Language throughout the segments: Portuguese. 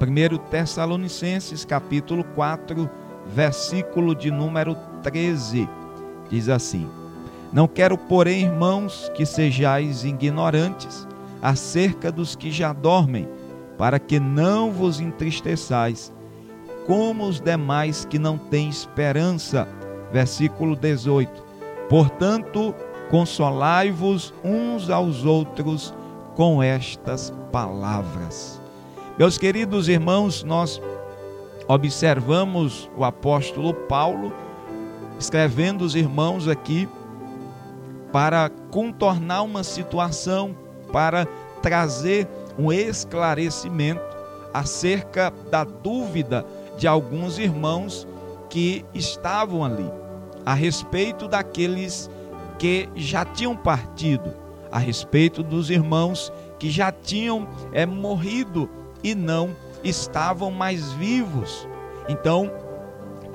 1 Tessalonicenses capítulo 4, versículo de número 13. Diz assim: Não quero, porém, irmãos, que sejais ignorantes acerca dos que já dormem, para que não vos entristeçais, como os demais que não têm esperança. Versículo 18. Portanto, consolai-vos uns aos outros com estas palavras. Meus queridos irmãos, nós observamos o apóstolo Paulo escrevendo os irmãos aqui para contornar uma situação, para trazer um esclarecimento acerca da dúvida de alguns irmãos que estavam ali, a respeito daqueles que já tinham partido, a respeito dos irmãos que já tinham é, morrido e não estavam mais vivos. Então,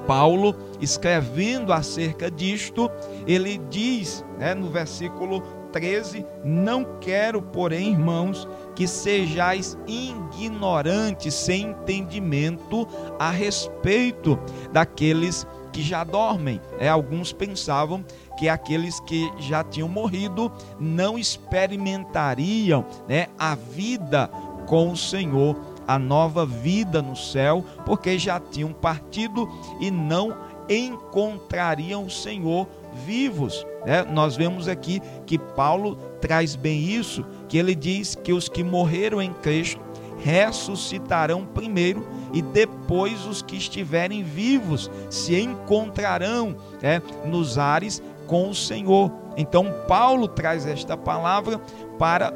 Paulo, escrevendo acerca disto, ele diz né, no versículo 13: Não quero, porém, irmãos, que sejais ignorantes, sem entendimento a respeito daqueles que já dormem. É, alguns pensavam que aqueles que já tinham morrido não experimentariam né, a vida com o Senhor, a nova vida no céu, porque já tinham partido e não encontrariam o Senhor vivos. Né? Nós vemos aqui que Paulo traz bem isso, que ele diz que os que morreram em Cristo ressuscitarão primeiro e depois os que estiverem vivos se encontrarão né, nos ares com o Senhor. Então Paulo traz esta palavra para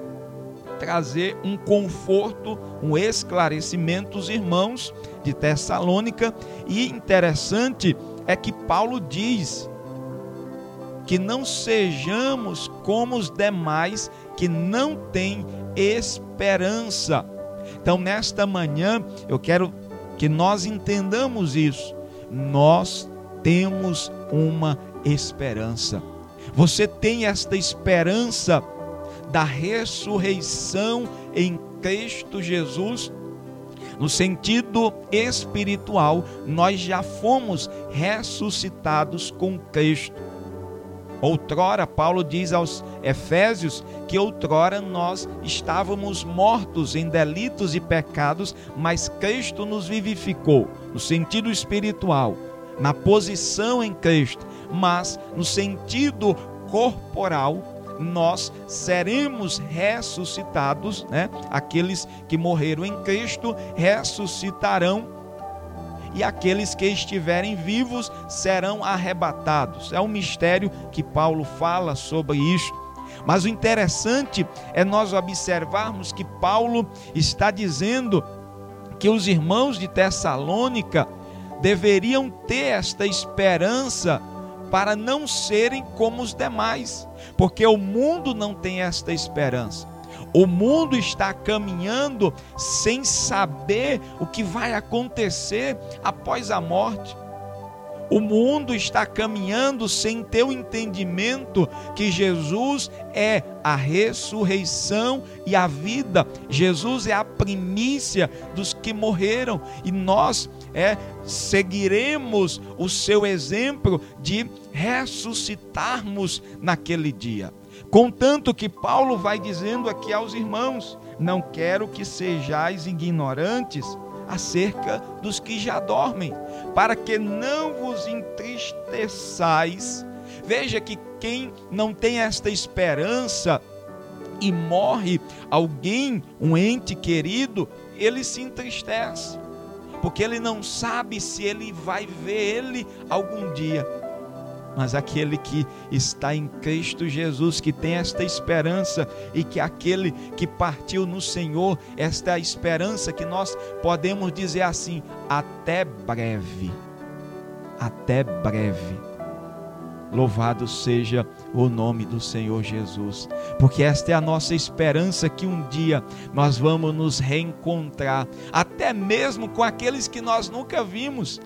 trazer um conforto, um esclarecimento aos irmãos de Tessalônica. E interessante é que Paulo diz que não sejamos como os demais que não têm esperança. Então, nesta manhã, eu quero que nós entendamos isso. Nós temos uma esperança. Você tem esta esperança da ressurreição em Cristo Jesus. No sentido espiritual, nós já fomos ressuscitados com Cristo. Outrora, Paulo diz aos Efésios que outrora nós estávamos mortos em delitos e pecados, mas Cristo nos vivificou, no sentido espiritual, na posição em Cristo, mas no sentido corporal, nós seremos ressuscitados, né? Aqueles que morreram em Cristo ressuscitarão e aqueles que estiverem vivos serão arrebatados. É um mistério que Paulo fala sobre isso. Mas o interessante é nós observarmos que Paulo está dizendo que os irmãos de Tessalônica deveriam ter esta esperança para não serem como os demais, porque o mundo não tem esta esperança. O mundo está caminhando sem saber o que vai acontecer após a morte. O mundo está caminhando sem ter o entendimento que Jesus é a ressurreição e a vida. Jesus é a primícia dos que morreram e nós é seguiremos o seu exemplo de ressuscitarmos naquele dia. Contanto que Paulo vai dizendo aqui aos irmãos: não quero que sejais ignorantes acerca dos que já dormem, para que não vos entristeçais. Veja que quem não tem esta esperança e morre alguém, um ente querido, ele se entristece porque ele não sabe se ele vai ver ele algum dia. Mas aquele que está em Cristo Jesus, que tem esta esperança, e que aquele que partiu no Senhor, esta é esperança que nós podemos dizer assim: até breve. Até breve Louvado seja o nome do Senhor Jesus, porque esta é a nossa esperança que um dia nós vamos nos reencontrar, até mesmo com aqueles que nós nunca vimos,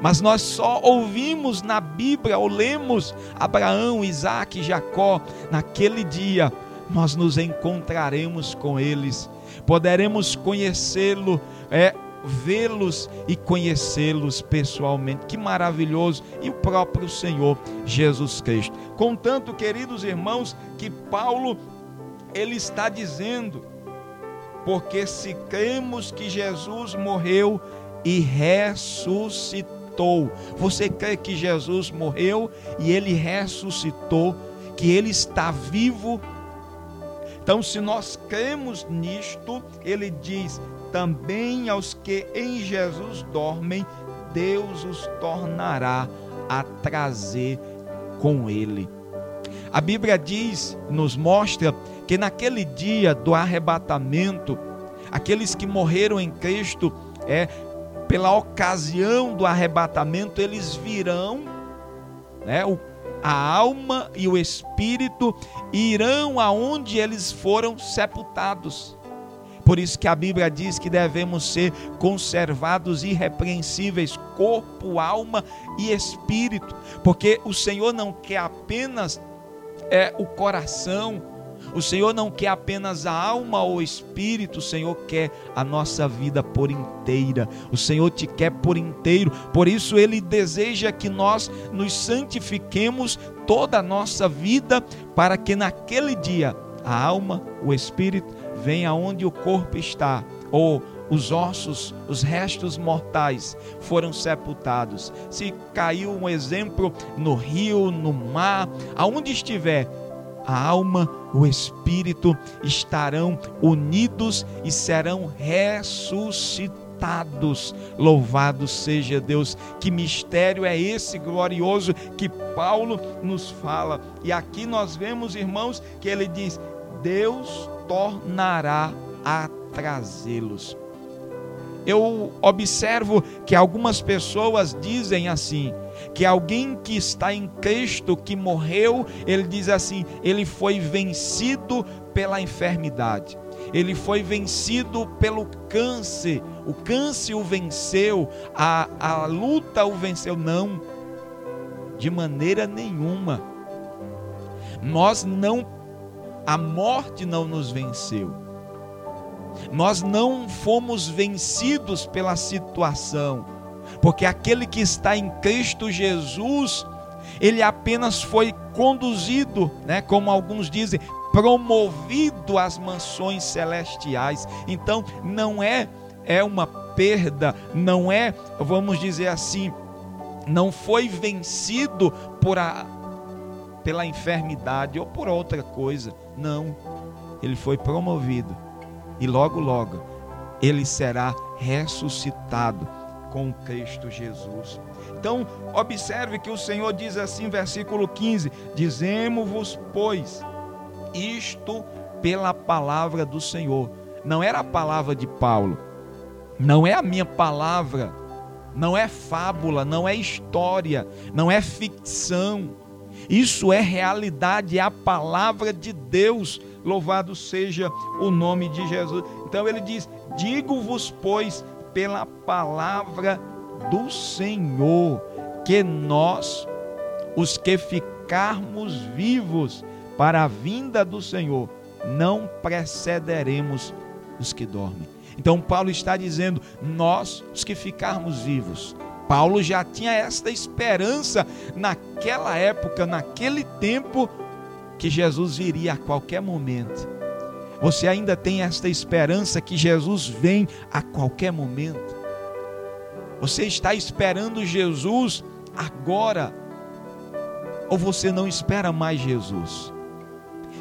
mas nós só ouvimos na Bíblia ou lemos Abraão, Isaac Jacó. Naquele dia nós nos encontraremos com eles, poderemos conhecê-lo é, vê-los e conhecê-los pessoalmente. Que maravilhoso! E o próprio Senhor Jesus Cristo. Contanto, queridos irmãos, que Paulo ele está dizendo, porque se cremos que Jesus morreu e ressuscitou, você crê que Jesus morreu e ele ressuscitou, que ele está vivo? Então, se nós cremos nisto, ele diz: também aos que em Jesus dormem, Deus os tornará a trazer com ele. A Bíblia diz, nos mostra que naquele dia do arrebatamento, aqueles que morreram em Cristo, é pela ocasião do arrebatamento, eles virão, né, o, a alma e o espírito irão aonde eles foram sepultados. Por isso que a Bíblia diz que devemos ser conservados irrepreensíveis, corpo, alma e espírito, porque o Senhor não quer apenas é o coração, o Senhor não quer apenas a alma ou o espírito, o Senhor quer a nossa vida por inteira. O Senhor te quer por inteiro. Por isso ele deseja que nós nos santifiquemos toda a nossa vida para que naquele dia a alma, o espírito vem aonde o corpo está, ou os ossos, os restos mortais foram sepultados. Se caiu um exemplo no rio, no mar, aonde estiver, a alma, o espírito estarão unidos e serão ressuscitados. Louvado seja Deus. Que mistério é esse glorioso que Paulo nos fala? E aqui nós vemos, irmãos, que ele diz: Deus tornará a trazê-los. Eu observo que algumas pessoas dizem assim, que alguém que está em Cristo, que morreu, ele diz assim, ele foi vencido pela enfermidade. Ele foi vencido pelo câncer. O câncer o venceu, a, a luta o venceu. Não, de maneira nenhuma. Nós não a morte não nos venceu. Nós não fomos vencidos pela situação, porque aquele que está em Cristo Jesus, ele apenas foi conduzido, né, como alguns dizem, promovido às mansões celestiais. Então, não é é uma perda, não é, vamos dizer assim, não foi vencido por a, pela enfermidade ou por outra coisa. Não. Ele foi promovido. E logo, logo, ele será ressuscitado com Cristo Jesus. Então, observe que o Senhor diz assim, versículo 15: Dizemos-vos, pois, isto pela palavra do Senhor. Não era a palavra de Paulo, não é a minha palavra, não é fábula, não é história, não é ficção isso é realidade, é a palavra de Deus. Louvado seja o nome de Jesus. Então ele diz: Digo-vos, pois, pela palavra do Senhor, que nós, os que ficarmos vivos para a vinda do Senhor, não precederemos os que dormem. Então Paulo está dizendo: nós, os que ficarmos vivos, Paulo já tinha esta esperança naquela época, naquele tempo, que Jesus viria a qualquer momento. Você ainda tem esta esperança que Jesus vem a qualquer momento. Você está esperando Jesus agora, ou você não espera mais Jesus?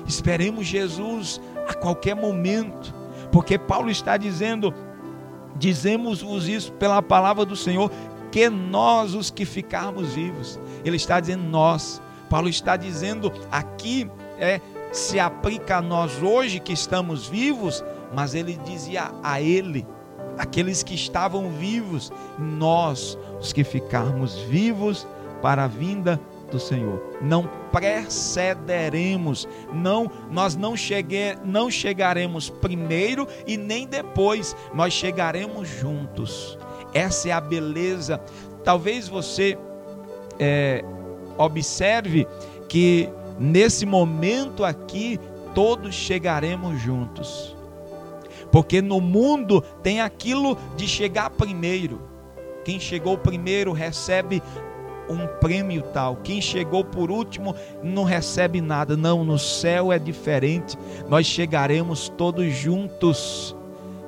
Esperemos Jesus a qualquer momento, porque Paulo está dizendo: dizemos-vos isso pela palavra do Senhor, que nós, os que ficarmos vivos. Ele está dizendo nós. Paulo está dizendo aqui é se aplica a nós hoje que estamos vivos, mas ele dizia a ele, aqueles que estavam vivos, nós, os que ficarmos vivos para a vinda do Senhor. Não precederemos, não nós não chegue, não chegaremos primeiro e nem depois, nós chegaremos juntos. Essa é a beleza. Talvez você é, observe que nesse momento aqui todos chegaremos juntos. Porque no mundo tem aquilo de chegar primeiro. Quem chegou primeiro recebe um prêmio tal. Quem chegou por último não recebe nada. Não, no céu é diferente. Nós chegaremos todos juntos.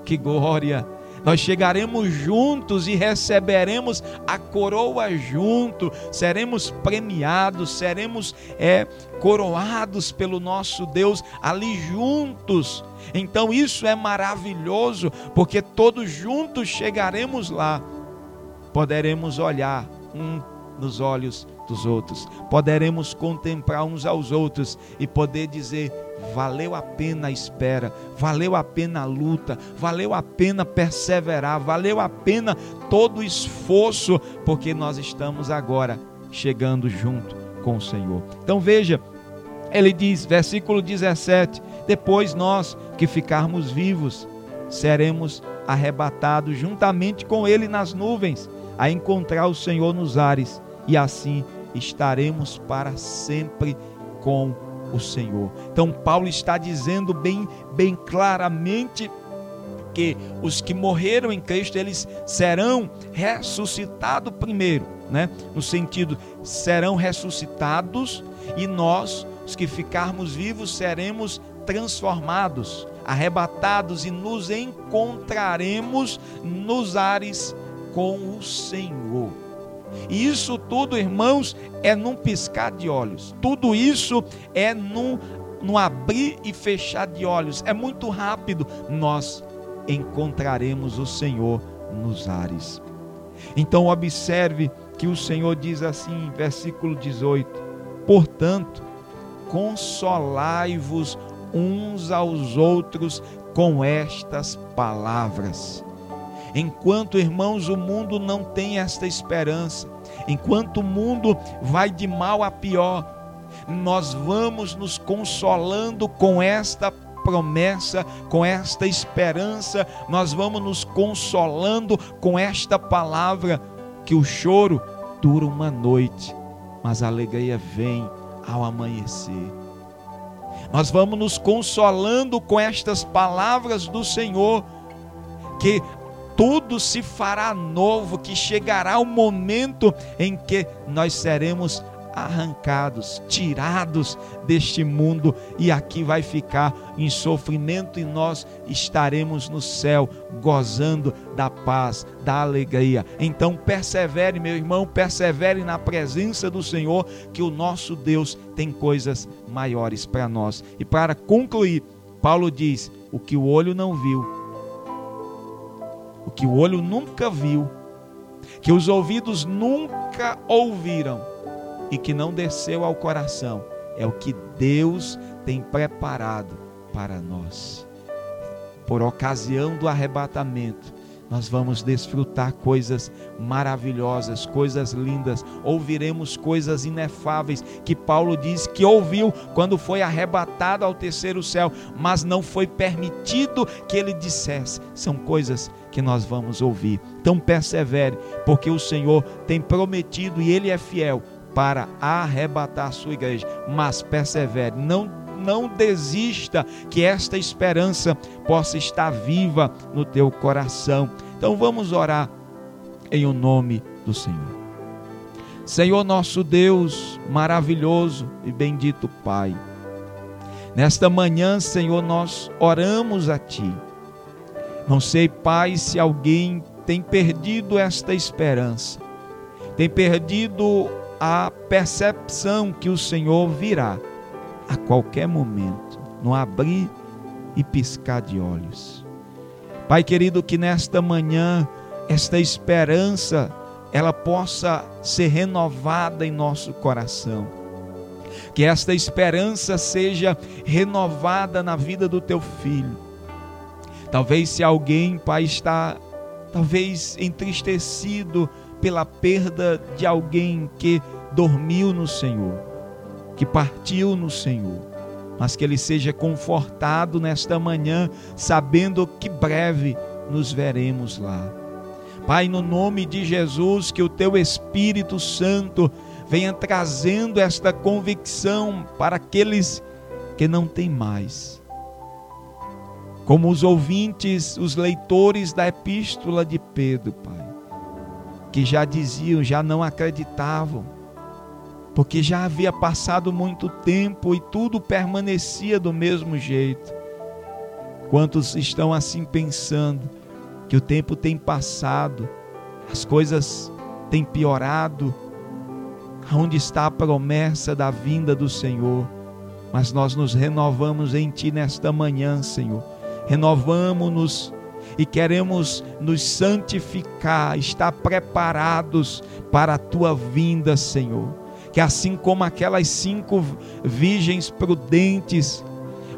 Que glória! Nós chegaremos juntos e receberemos a coroa junto, seremos premiados, seremos é, coroados pelo nosso Deus ali juntos. Então isso é maravilhoso, porque todos juntos chegaremos lá, poderemos olhar um nos olhos dos outros, poderemos contemplar uns aos outros e poder dizer: valeu a pena a espera, valeu a pena a luta, valeu a pena perseverar, valeu a pena todo o esforço, porque nós estamos agora chegando junto com o Senhor. Então veja, ele diz, versículo 17: depois nós que ficarmos vivos, seremos arrebatados juntamente com Ele nas nuvens, a encontrar o Senhor nos ares e assim estaremos para sempre com o Senhor. Então Paulo está dizendo bem bem claramente que os que morreram em Cristo eles serão ressuscitados primeiro, né? No sentido serão ressuscitados e nós, os que ficarmos vivos, seremos transformados, arrebatados e nos encontraremos nos ares com o Senhor. E isso tudo, irmãos, é num piscar de olhos. Tudo isso é num, num abrir e fechar de olhos. É muito rápido. Nós encontraremos o Senhor nos ares. Então, observe que o Senhor diz assim, versículo 18: Portanto, consolai-vos uns aos outros com estas palavras. Enquanto, irmãos, o mundo não tem esta esperança, enquanto o mundo vai de mal a pior, nós vamos nos consolando com esta promessa, com esta esperança, nós vamos nos consolando com esta palavra que o choro dura uma noite, mas a alegria vem ao amanhecer. Nós vamos nos consolando com estas palavras do Senhor, que tudo se fará novo, que chegará o momento em que nós seremos arrancados, tirados deste mundo e aqui vai ficar em sofrimento e nós estaremos no céu gozando da paz, da alegria. Então persevere, meu irmão, persevere na presença do Senhor, que o nosso Deus tem coisas maiores para nós. E para concluir, Paulo diz: o que o olho não viu, o que o olho nunca viu, que os ouvidos nunca ouviram e que não desceu ao coração, é o que Deus tem preparado para nós. Por ocasião do arrebatamento, nós vamos desfrutar coisas maravilhosas, coisas lindas, ouviremos coisas inefáveis que Paulo diz que ouviu quando foi arrebatado ao terceiro céu, mas não foi permitido que ele dissesse. São coisas que nós vamos ouvir. Então persevere, porque o Senhor tem prometido e ele é fiel para arrebatar a sua igreja. Mas persevere, não não desista, que esta esperança possa estar viva no teu coração. Então vamos orar em o nome do Senhor. Senhor nosso Deus, maravilhoso e bendito Pai. Nesta manhã, Senhor, nós oramos a Ti. Não sei, Pai, se alguém tem perdido esta esperança, tem perdido a percepção que o Senhor virá a qualquer momento, no abrir e piscar de olhos. Pai querido, que nesta manhã esta esperança ela possa ser renovada em nosso coração. Que esta esperança seja renovada na vida do teu filho. Talvez se alguém, Pai, está talvez entristecido pela perda de alguém que dormiu no Senhor que partiu no Senhor, mas que ele seja confortado nesta manhã, sabendo que breve nos veremos lá. Pai, no nome de Jesus, que o teu Espírito Santo venha trazendo esta convicção para aqueles que não têm mais. Como os ouvintes, os leitores da epístola de Pedro, Pai, que já diziam, já não acreditavam, porque já havia passado muito tempo e tudo permanecia do mesmo jeito. Quantos estão assim pensando que o tempo tem passado, as coisas têm piorado, onde está a promessa da vinda do Senhor? Mas nós nos renovamos em Ti nesta manhã, Senhor. Renovamos-nos e queremos nos santificar, estar preparados para a Tua vinda, Senhor. Que assim como aquelas cinco virgens prudentes,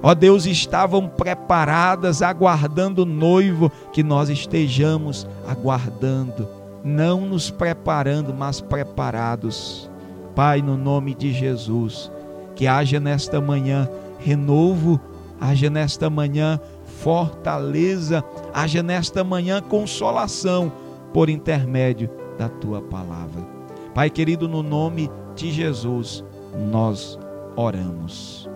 ó Deus, estavam preparadas, aguardando o noivo, que nós estejamos aguardando, não nos preparando, mas preparados. Pai, no nome de Jesus, que haja nesta manhã renovo, haja nesta manhã fortaleza, haja nesta manhã consolação por intermédio da tua palavra. Pai querido, no nome de Jesus, nós oramos.